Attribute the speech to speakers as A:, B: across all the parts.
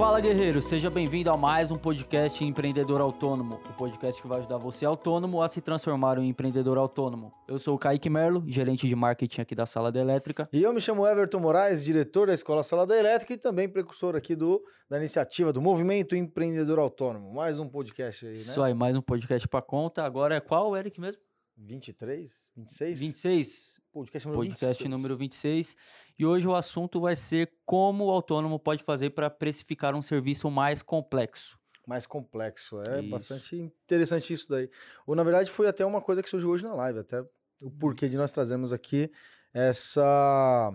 A: Fala guerreiro, seja bem-vindo a mais um podcast Empreendedor Autônomo, o podcast que vai ajudar você autônomo a se transformar em empreendedor autônomo. Eu sou o Kaique Merlo, gerente de marketing aqui da Sala da Elétrica.
B: E eu me chamo Everton Moraes, diretor da Escola Sala da Elétrica e também precursor aqui do, da iniciativa do Movimento Empreendedor Autônomo. Mais um podcast aí, né?
A: Isso aí, mais um podcast pra conta. Agora é qual, Eric mesmo?
B: 23? 26?
A: 26.
B: Podcast número
A: Podcast
B: 26.
A: número 26. E hoje o assunto vai ser como o autônomo pode fazer para precificar um serviço mais complexo.
B: Mais complexo. É
A: Isso.
B: bastante interessante isso daí. Ou, na verdade, foi até uma coisa que surgiu hoje na live, até o porquê de nós trazermos aqui essa.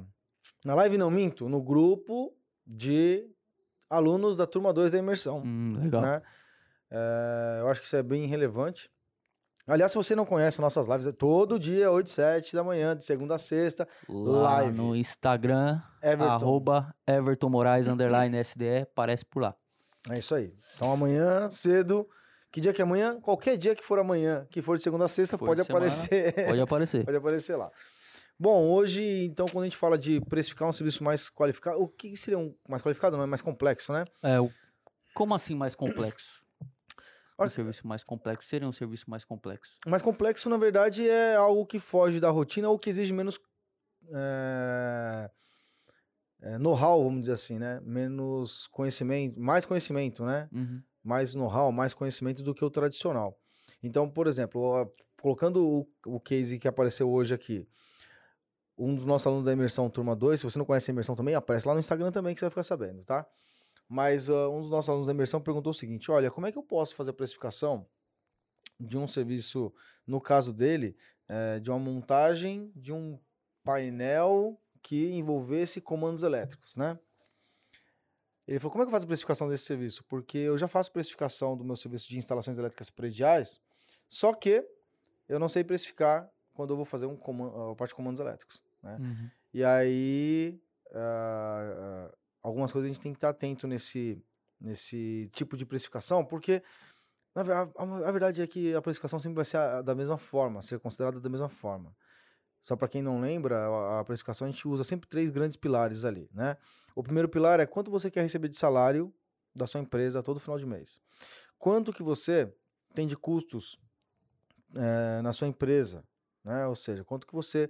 B: Na live não minto, no grupo de alunos da turma 2 da imersão.
A: Hum, legal.
B: né? É, eu acho que isso é bem relevante. Aliás, se você não conhece nossas lives, é todo dia, 8 e 7 da manhã, de segunda a sexta.
A: Lá
B: live.
A: no Instagram,
B: Everton.
A: arroba Everton Moraes, underline SDE, aparece por lá.
B: É isso aí. Então amanhã, cedo. Que dia que é amanhã? Qualquer dia que for amanhã, que for de segunda a sexta,
A: For
B: pode
A: semana,
B: aparecer.
A: Pode aparecer.
B: pode aparecer lá. Bom, hoje, então, quando a gente fala de precificar um serviço mais qualificado, o que seria um mais qualificado? Não é mais complexo, né?
A: É, o- como assim mais complexo? Um serviço mais complexo seria um serviço mais complexo.
B: Mais complexo, na verdade, é algo que foge da rotina ou que exige menos é, é, know-how, vamos dizer assim, né? Menos conhecimento, mais conhecimento, né?
A: Uhum.
B: Mais know-how, mais conhecimento do que o tradicional. Então, por exemplo, colocando o, o case que apareceu hoje aqui, um dos nossos alunos da imersão turma 2, se você não conhece a imersão também, aparece lá no Instagram também que você vai ficar sabendo, tá? Mas ah, um dos nossos alunos da imersão perguntou o seguinte: olha, como é que eu posso fazer a precificação de um serviço, no caso dele, eh, de uma montagem de um painel que envolvesse comandos elétricos, né? Ele falou: como é que eu faço a precificação desse serviço? Porque eu já faço precificação do meu serviço de instalações elétricas prediais, só que eu não sei precificar quando eu vou fazer um comando, a parte de comandos elétricos. Né?
A: Uhum.
B: E aí, ah, algumas coisas a gente tem que estar atento nesse, nesse tipo de precificação, porque a, a- a verdade é que a precificação sempre vai ser a- da mesma forma, ser considerada da mesma forma. Só para quem não lembra, a, a precificação a gente usa sempre três grandes pilares ali, né? O primeiro pilar é quanto você quer receber de salário da sua empresa todo final de mês. Quanto que você tem de custos eh, na sua empresa, né? Ou seja, quanto que você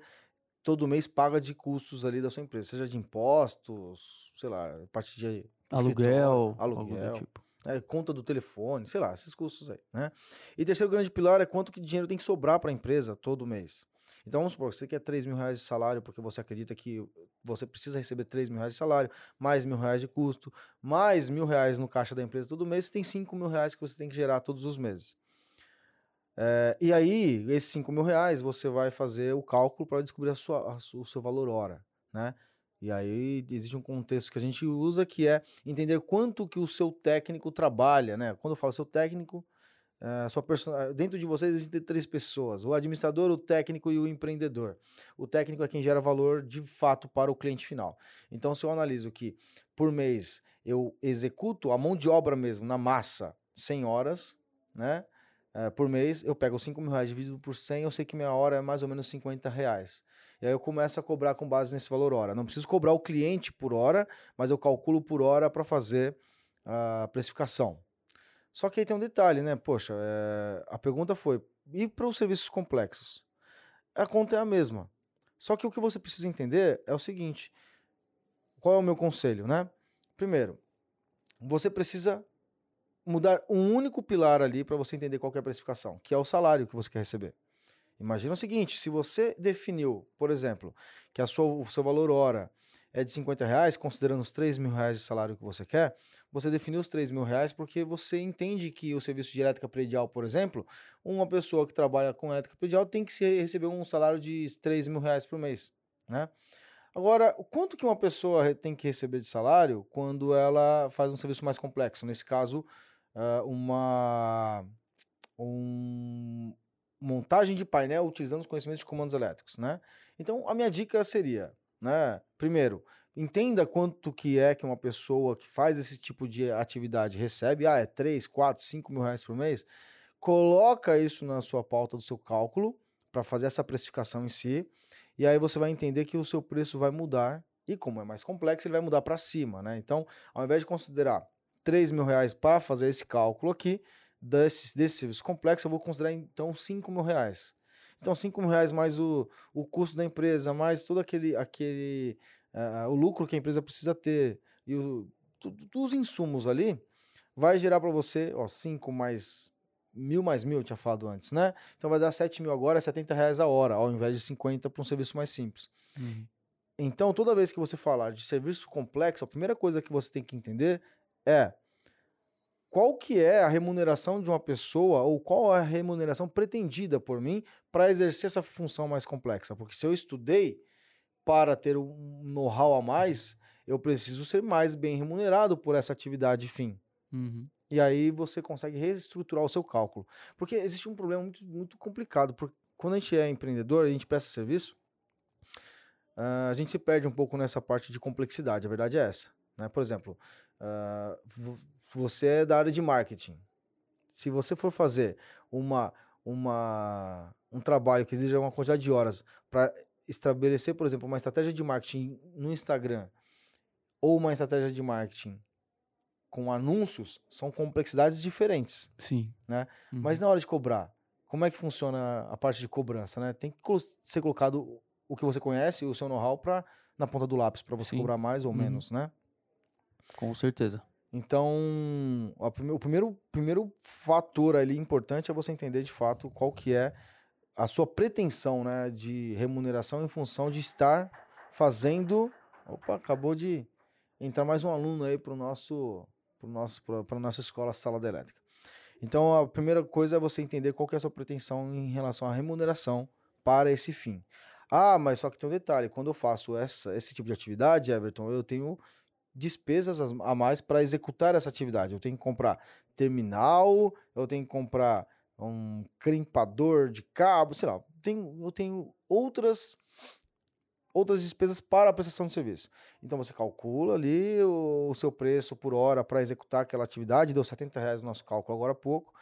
B: todo mês paga de custos ali da sua empresa, seja de impostos, sei lá, parte de
A: Aluguel,
B: aluguel,
A: tipo.
B: é, conta do telefone, sei lá, esses custos aí, né? E terceiro grande pilar é quanto que dinheiro tem que sobrar para a empresa todo mês. Então vamos supor que você quer 3 mil reais de salário porque você acredita que você precisa receber 3 mil reais de salário, mais mil reais de custo, mais mil reais no caixa da empresa todo mês, você tem 5 mil reais que você tem que gerar todos os meses. É, e aí, esses 5 mil reais, você vai fazer o cálculo para descobrir a sua, a o seu valor hora, né? E aí existe um contexto que a gente usa que é entender quanto que o seu técnico trabalha, né? Quando eu falo seu técnico, eh, sua perso- eh, dentro de vocês existem três pessoas: o administrador, o técnico e o empreendedor. O técnico é quem gera valor de fato para o cliente final. Então, se eu analiso que por mês eu executo a mão de obra mesmo, na massa, 100 horas, né? Eh, por mês, eu pego os 5 mil reais dividido por 100, eu sei que minha hora é mais ou menos 50 reais. E aí eu começo a cobrar com base nesse valor hora. Não preciso cobrar o cliente por hora, mas eu calculo por hora para fazer a precificação. Só que aí tem um detalhe, né? Poxa, é, a pergunta foi: e para os serviços complexos? A conta é a mesma. Só que o que você precisa entender é o seguinte: qual é o meu conselho, né? Primeiro, você precisa mudar um único pilar ali para você entender qual é a precificação, que é o salário que você quer receber. Imagina o seguinte: se você definiu, por exemplo, que a sua, o seu valor hora é de 50 reais, considerando os 3 mil reais de salário que você quer, você definiu os 3 mil reais porque você entende que o serviço de elétrica predial, por exemplo, uma pessoa que trabalha com elétrica predial tem que receber um salário de 3 mil reais por mês, né? Agora, quanto que uma pessoa tem que receber de salário quando ela faz um serviço mais complexo? Nesse caso, ah, uma um- montagem de painel utilizando os conhecimentos de comandos elétricos, né? Então, a minha dica seria, né? Primeiro, entenda quanto que é que uma pessoa que faz esse tipo de atividade recebe. Ah, é 3, 4, 5 mil reais por mês. Coloca isso na sua pauta do seu cálculo para fazer essa precificação em si. E aí você vai entender que o seu preço vai mudar. E como é mais complexo, ele vai mudar para cima, né? Então, ao invés de considerar 3 mil reais para fazer esse cálculo aqui, desse, desse serviço complexo, eu vou considerar então 5 mil reais. Então, 5 mil reais mais o, o custo da empresa, mais todo aquele, aquele uh, o lucro que a empresa precisa ter e o, os insumos ali, vai gerar para você, ó, 5 mais mil mais mil, eu tinha falado antes, né? Então vai dar 7 mil agora, é 70 reais a hora, ao invés de 50 para um serviço mais simples. Uhum. Então, toda vez que você falar de serviço complexo, a primeira coisa que você tem que entender é qual que é a remuneração de uma pessoa ou qual é a remuneração pretendida por mim para exercer essa função mais complexa. Porque se eu estudei para ter um know-how a mais, eu preciso ser mais bem remunerado por essa atividade fim. Uhum. E aí você consegue reestruturar o seu cálculo. Porque existe um problema muito, muito complicado. Porque quando a gente é empreendedor, a gente presta serviço, uh, a gente se perde um pouco nessa parte de complexidade. A verdade é essa. Né? Por exemplo, uh, você é da área de marketing. Se você for fazer uma, uma, um trabalho que exija uma quantidade de horas para estabelecer, por exemplo, uma estratégia de marketing no Instagram ou uma estratégia de marketing com anúncios são complexidades diferentes.
A: Sim.
B: Né? Uhum. Mas na hora de cobrar, como é que funciona a parte de cobrança? Né? Tem que ser colocado o que você conhece, o seu know-how, na ponta do lápis para você Sim. cobrar mais ou uhum. menos, né?
A: Com certeza.
B: Então, o primeiro, primeiro fator ali importante é você entender de fato qual que é a sua pretensão né, de remuneração em função de estar fazendo. Opa, acabou de entrar mais um aluno aí para o nosso para nosso para nossa escola sala elétrica. Então a primeira coisa é você entender qual que é a sua pretensão em relação à remuneração para esse fim. Ah, mas só que tem um detalhe, quando eu faço essa, esse tipo de atividade, Everton, eu tenho despesas a mais para executar essa atividade. Eu tenho que comprar terminal, eu tenho que comprar um crimpador de cabo, sei lá, tem, eu tenho outras outras despesas para a prestação de serviço. Então você calcula ali o, o seu preço por hora para executar aquela atividade, deu 70 reais no nosso cálculo agora há pouco.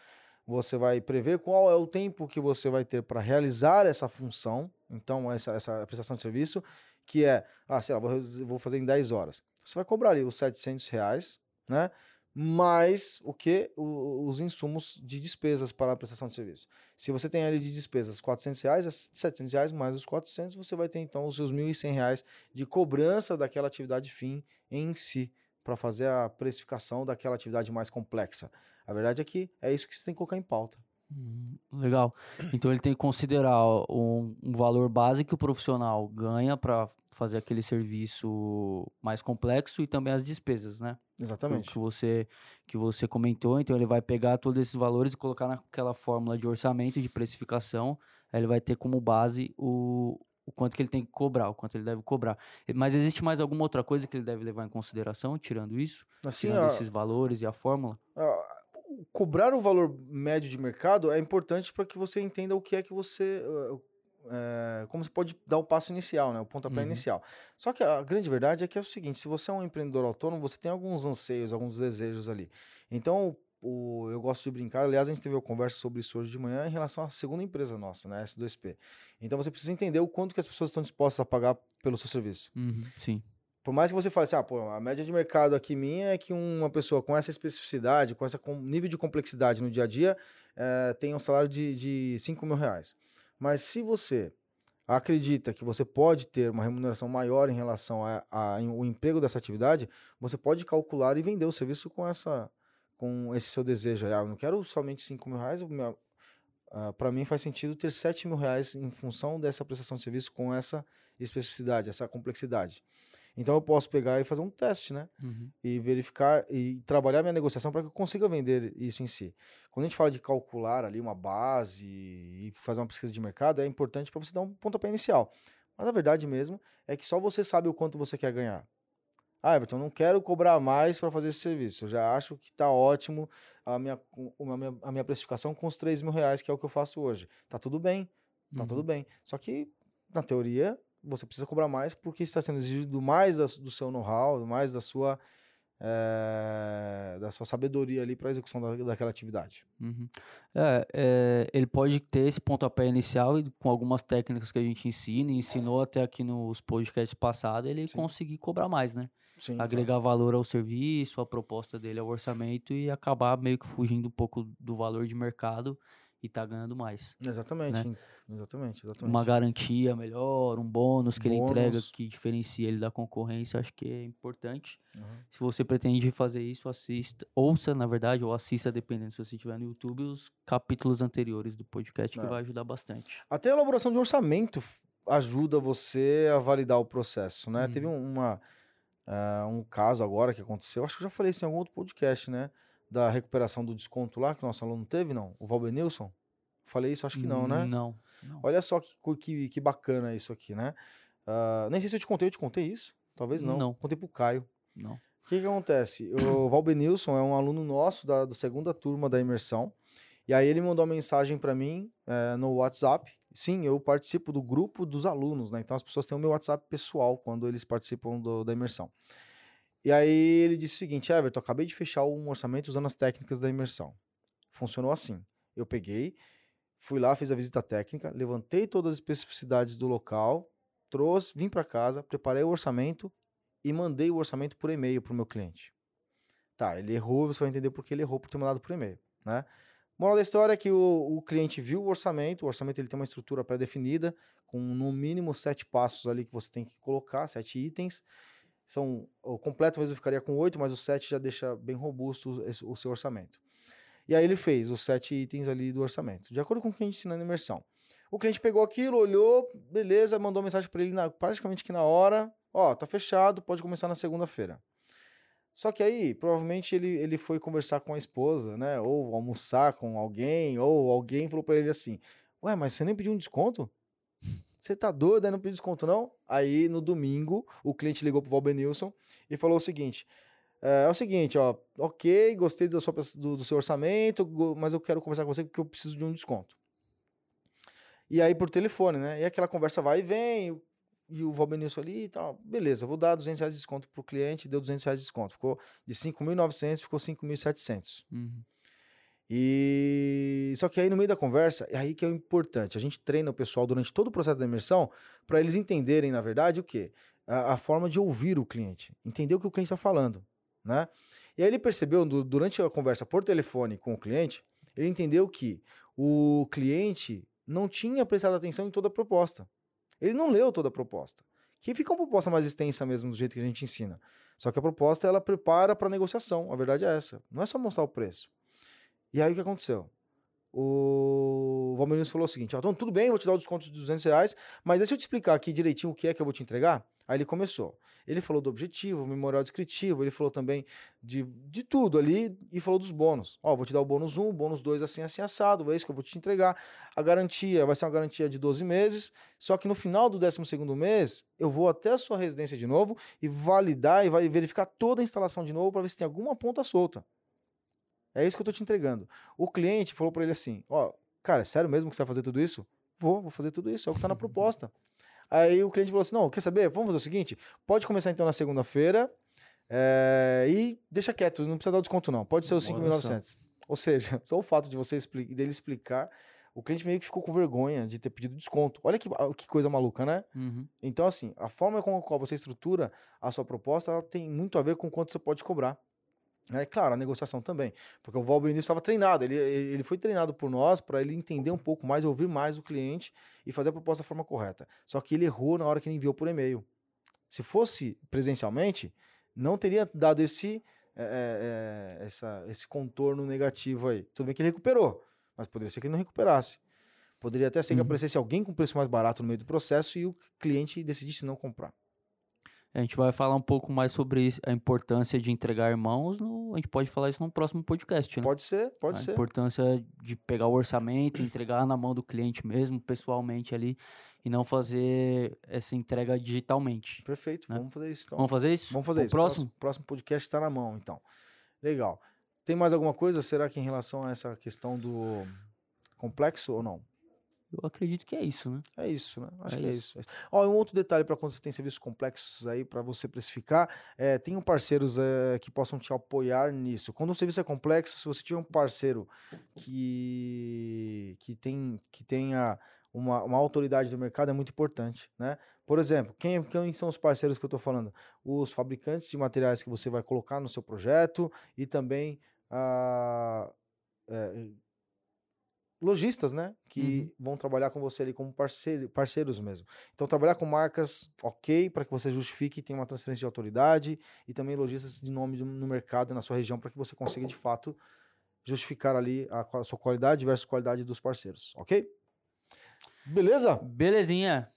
B: Você vai prever qual é o tempo que você vai ter para realizar essa função, então essa, essa prestação de serviço, que é, ah, sei lá, vou, vou fazer em 10 horas. Você vai cobrar ali os 700 reais, né? mais o que? os insumos de despesas para a prestação de serviço. Se você tem ali de despesas 400 reais, é 700 reais mais os 400, você vai ter então os seus 1.100 reais de cobrança daquela atividade fim em si, para fazer a precificação daquela atividade mais complexa. A verdade é que é isso que você tem que colocar em pauta.
A: Hum, legal. Então ele tem que considerar um, um valor base que o profissional ganha para fazer aquele serviço mais complexo e também as despesas, né?
B: Exatamente.
A: Que você, que você comentou, então ele vai pegar todos esses valores e colocar naquela fórmula de orçamento, de precificação, aí ele vai ter como base o, o quanto que ele tem que cobrar, o quanto ele deve cobrar. Mas existe mais alguma outra coisa que ele deve levar em consideração, tirando isso?
B: Assim,
A: tirando esses valores e a fórmula?
B: cobrar o valor médio de mercado é importante para que você entenda o que é que você é, como você pode dar o passo inicial, né, o pontapé uhum. inicial. Só que a grande verdade é que é o seguinte: se você é um empreendedor autônomo, você tem alguns anseios, alguns desejos ali. Então, o, eu gosto de brincar. Aliás, a gente teve uma conversa sobre isso hoje de manhã em relação à segunda empresa nossa, né, S2P. Então, você precisa entender o quanto que as pessoas estão dispostas a pagar pelo seu serviço.
A: Uhum. Sim.
B: Por mais que você fale assim, ah, pô, a média de mercado aqui minha é que uma pessoa com essa especificidade, com esse nível de complexidade no dia a dia, é, tem um salário de, de 5 mil reais. Mas se você acredita que você pode ter uma remuneração maior em relação ao emprego dessa atividade, você pode calcular e vender o serviço com essa com esse seu desejo. Ah, eu não quero somente 5 mil reais, uh, para mim faz sentido ter 7 mil reais em função dessa prestação de serviço com essa especificidade, essa complexidade. Então eu posso pegar e fazer um teste, né? Uhum. E verificar e trabalhar minha negociação para que eu consiga vender isso em si. Quando a gente fala de calcular ali uma base e fazer uma pesquisa de mercado, é importante para você dar um pontapé inicial. Mas a verdade mesmo é que só você sabe o quanto você quer ganhar. Ah, Everton, não quero cobrar mais para fazer esse serviço. Eu já acho que está ótimo a minha, a, minha, a minha precificação com os 3 mil reais, que é o que eu faço hoje. Tá tudo bem, tá uhum. tudo bem. Só que, na teoria, você precisa cobrar mais porque está sendo exigido mais da, do seu know-how, mais da sua é, da sua sabedoria ali para a execução da, daquela atividade.
A: Uhum. É, é, ele pode ter esse pontapé inicial e com algumas técnicas que a gente ensina e ensinou até aqui nos podcasts passados, ele
B: Sim.
A: conseguir cobrar mais, né?
B: Sim,
A: Agregar valor ao serviço, à proposta dele ao orçamento e acabar meio que fugindo um pouco do valor de mercado e tá ganhando mais.
B: Exatamente, exatamente, exatamente.
A: Uma garantia melhor, um bônus que ele entrega
B: Bônus.
A: que diferencia ele da concorrência, acho que é importante.
B: Uhum.
A: Se você pretende fazer isso, assista, ouça, na verdade, ou assista, dependendo se você estiver no YouTube, os capítulos anteriores do podcast, que
B: É.
A: vai ajudar bastante.
B: Até a elaboração de orçamento f- ajuda você a validar o processo, né?
A: Uhum.
B: Teve um- uma, ah, um caso agora que aconteceu, acho que eu já falei isso em algum outro podcast, né? Da recuperação do desconto lá, que o nosso aluno teve, não? O Valbenilson? Falei isso? Acho que não, né?
A: Não. não.
B: Olha só que, que, que bacana isso aqui, né? Ah, nem sei se eu te contei, eu te contei isso? Talvez não.
A: Não.
B: Contei pro Caio.
A: não.
B: O que, que acontece? O Valbenilson é um aluno nosso da, da segunda turma da imersão. E aí ele mandou uma mensagem para mim eh, no WhatsApp. Sim, eu participo do grupo dos alunos, né? Então as pessoas têm o meu WhatsApp pessoal quando eles participam do- da imersão. E aí ele disse o seguinte: Everton, acabei de fechar um orçamento usando as técnicas da imersão. Funcionou assim. Eu peguei, fui lá, fiz a visita técnica, levantei todas as especificidades do local, trouxe, vim para casa, preparei o orçamento e mandei o orçamento por e-mail para o meu cliente. Tá, ele errou, você vai entender por que ele errou por ter mandado por e-mail, né? Moral da história é que o, o cliente viu o orçamento, o orçamento ele tem uma estrutura pré-definida, com no mínimo sete passos ali que você tem que colocar, sete itens. São, o completo mesmo ficaria com oito, mas o sete já deixa bem robusto o seu orçamento. E aí ele fez os sete itens ali do orçamento, de acordo com o que a gente ensina na imersão. O cliente pegou aquilo, olhou, beleza, mandou mensagem para ele na- praticamente que na hora. Ó, tá fechado, pode começar na segunda-feira. Só que aí, provavelmente, ele, ele foi conversar com a esposa, né? Ou almoçar com alguém, ou alguém falou para ele assim: Ué, mas você nem pediu um desconto? Você tá doido, aí não pediu desconto, não? Aí, no domingo, o cliente ligou pro Valbenilson e falou o seguinte: é, é o seguinte, ó, ok, gostei sua pes- do, do seu orçamento, mas eu quero conversar com você porque eu preciso de um desconto. E aí, por telefone, né? E aquela conversa vai e vem, e o Valbenilson ali e tal. Beleza, vou dar 200 reais de desconto pro cliente, deu 200 reais de desconto. Ficou de 5.900, ficou 5.700.
A: Uhum.
B: E só que aí no meio da conversa, é aí que é o importante. A gente treina o pessoal durante todo o processo da imersão para eles entenderem, na verdade, o quê? A, a forma de ouvir o cliente, entender o que o cliente está falando, né? E aí ele percebeu du- durante a conversa por telefone com o cliente, ele entendeu que o cliente não tinha prestado atenção em toda a proposta. Ele não leu toda a proposta. Que fica uma proposta mais extensa mesmo do jeito que a gente ensina. Só que a proposta ela prepara para negociação. A verdade é essa. Não é só mostrar o preço. E aí o que aconteceu? O Valmenius falou o seguinte: então tudo bem, vou te dar o desconto de 200 reais, mas deixa eu te explicar aqui direitinho o que é que eu vou te entregar. Aí ele começou. Ele falou do objetivo, memorial descritivo, ele falou também de, de tudo ali e falou dos bônus. Ó, vou te dar o bônus 1, bônus 2 assim, assim, assado, é isso que eu vou te entregar. A garantia vai ser uma garantia de 12 meses, só que no final do 12 mês, eu vou até a sua residência de novo e validar e vai verificar toda a instalação de novo para ver se tem alguma ponta solta. É isso que eu tô te entregando. O cliente falou para ele assim: Ó, cara, é sério mesmo que você vai fazer tudo isso? Vou, vou fazer tudo isso, é o que tá na proposta. Aí o cliente falou assim: Não, quer saber? Vamos fazer o seguinte: pode começar então na segunda-feira é, e deixa quieto, não precisa dar o desconto, não. Pode ser os
A: Olha
B: 5.900. Ou seja, só o fato de você expli- dele explicar, o cliente meio que ficou com vergonha de ter pedido desconto. Olha que, que coisa maluca, né?
A: Uhum.
B: Então, assim, a forma com a qual você estrutura a sua proposta ela tem muito a ver com quanto você pode cobrar. É claro, a negociação também. Porque o Val Benício estava treinado, ele, ele foi treinado por nós para ele entender um pouco mais, ouvir mais o cliente e fazer a proposta da forma correta. Só que ele errou na hora que ele enviou por e-mail. Se fosse presencialmente, não teria dado esse, é, é, essa, esse contorno negativo aí. Tudo bem que ele recuperou, mas poderia ser que ele não recuperasse. Poderia até ser que
A: Uhum.
B: aparecesse alguém com preço mais barato no meio do processo e o cliente decidisse não comprar.
A: A gente vai falar um pouco mais sobre a importância de entregar irmãos. No, a gente pode falar isso no próximo podcast, né?
B: Pode ser, pode
A: a
B: ser.
A: importância de pegar o orçamento, entregar na mão do cliente mesmo, pessoalmente ali, e não fazer essa entrega digitalmente.
B: Perfeito,
A: né?
B: vamos fazer isso então.
A: Vamos fazer isso?
B: Vamos fazer
A: O
B: isso.
A: Próximo?
B: Próximo podcast está na mão, então. Legal. Tem mais alguma coisa, será que em relação a essa questão do complexo ou não?
A: Eu acredito que é isso, né?
B: É isso, né? Acho
A: É
B: que é
A: isso.
B: é isso. Ó, um outro detalhe para quando você tem serviços complexos aí para você precificar, é, tenham parceiros é, que possam te apoiar nisso. Quando um serviço é complexo, se você tiver um parceiro que, que, tem, que tenha uma, uma autoridade do mercado, é muito importante, né? Por exemplo, quem, quem são os parceiros que eu estou falando? Os fabricantes de materiais que você vai colocar no seu projeto e também a lojistas, né? Que vão trabalhar com você ali como parceiro, parceiros mesmo. Então, trabalhar com marcas, ok, para que você justifique e tenha uma transferência de autoridade, e também lojistas de nome no mercado e na sua região, para que você consiga, de fato, justificar ali a, a sua qualidade versus qualidade dos parceiros, ok? Beleza?
A: Belezinha.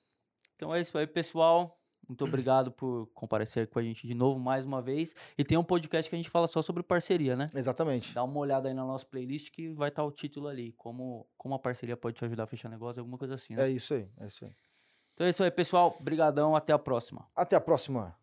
A: Então é isso aí, pessoal. Muito obrigado por comparecer com a gente de novo mais uma vez. E tem um podcast que a gente fala só sobre parceria, né?
B: Exatamente.
A: Dá uma olhada aí na nossa playlist que vai estar o título ali. Como, como a parceria pode te ajudar a fechar negócio, alguma coisa assim, né?
B: É isso aí, é isso aí.
A: Então é isso aí, pessoal. Brigadão, até a próxima.
B: Até a próxima.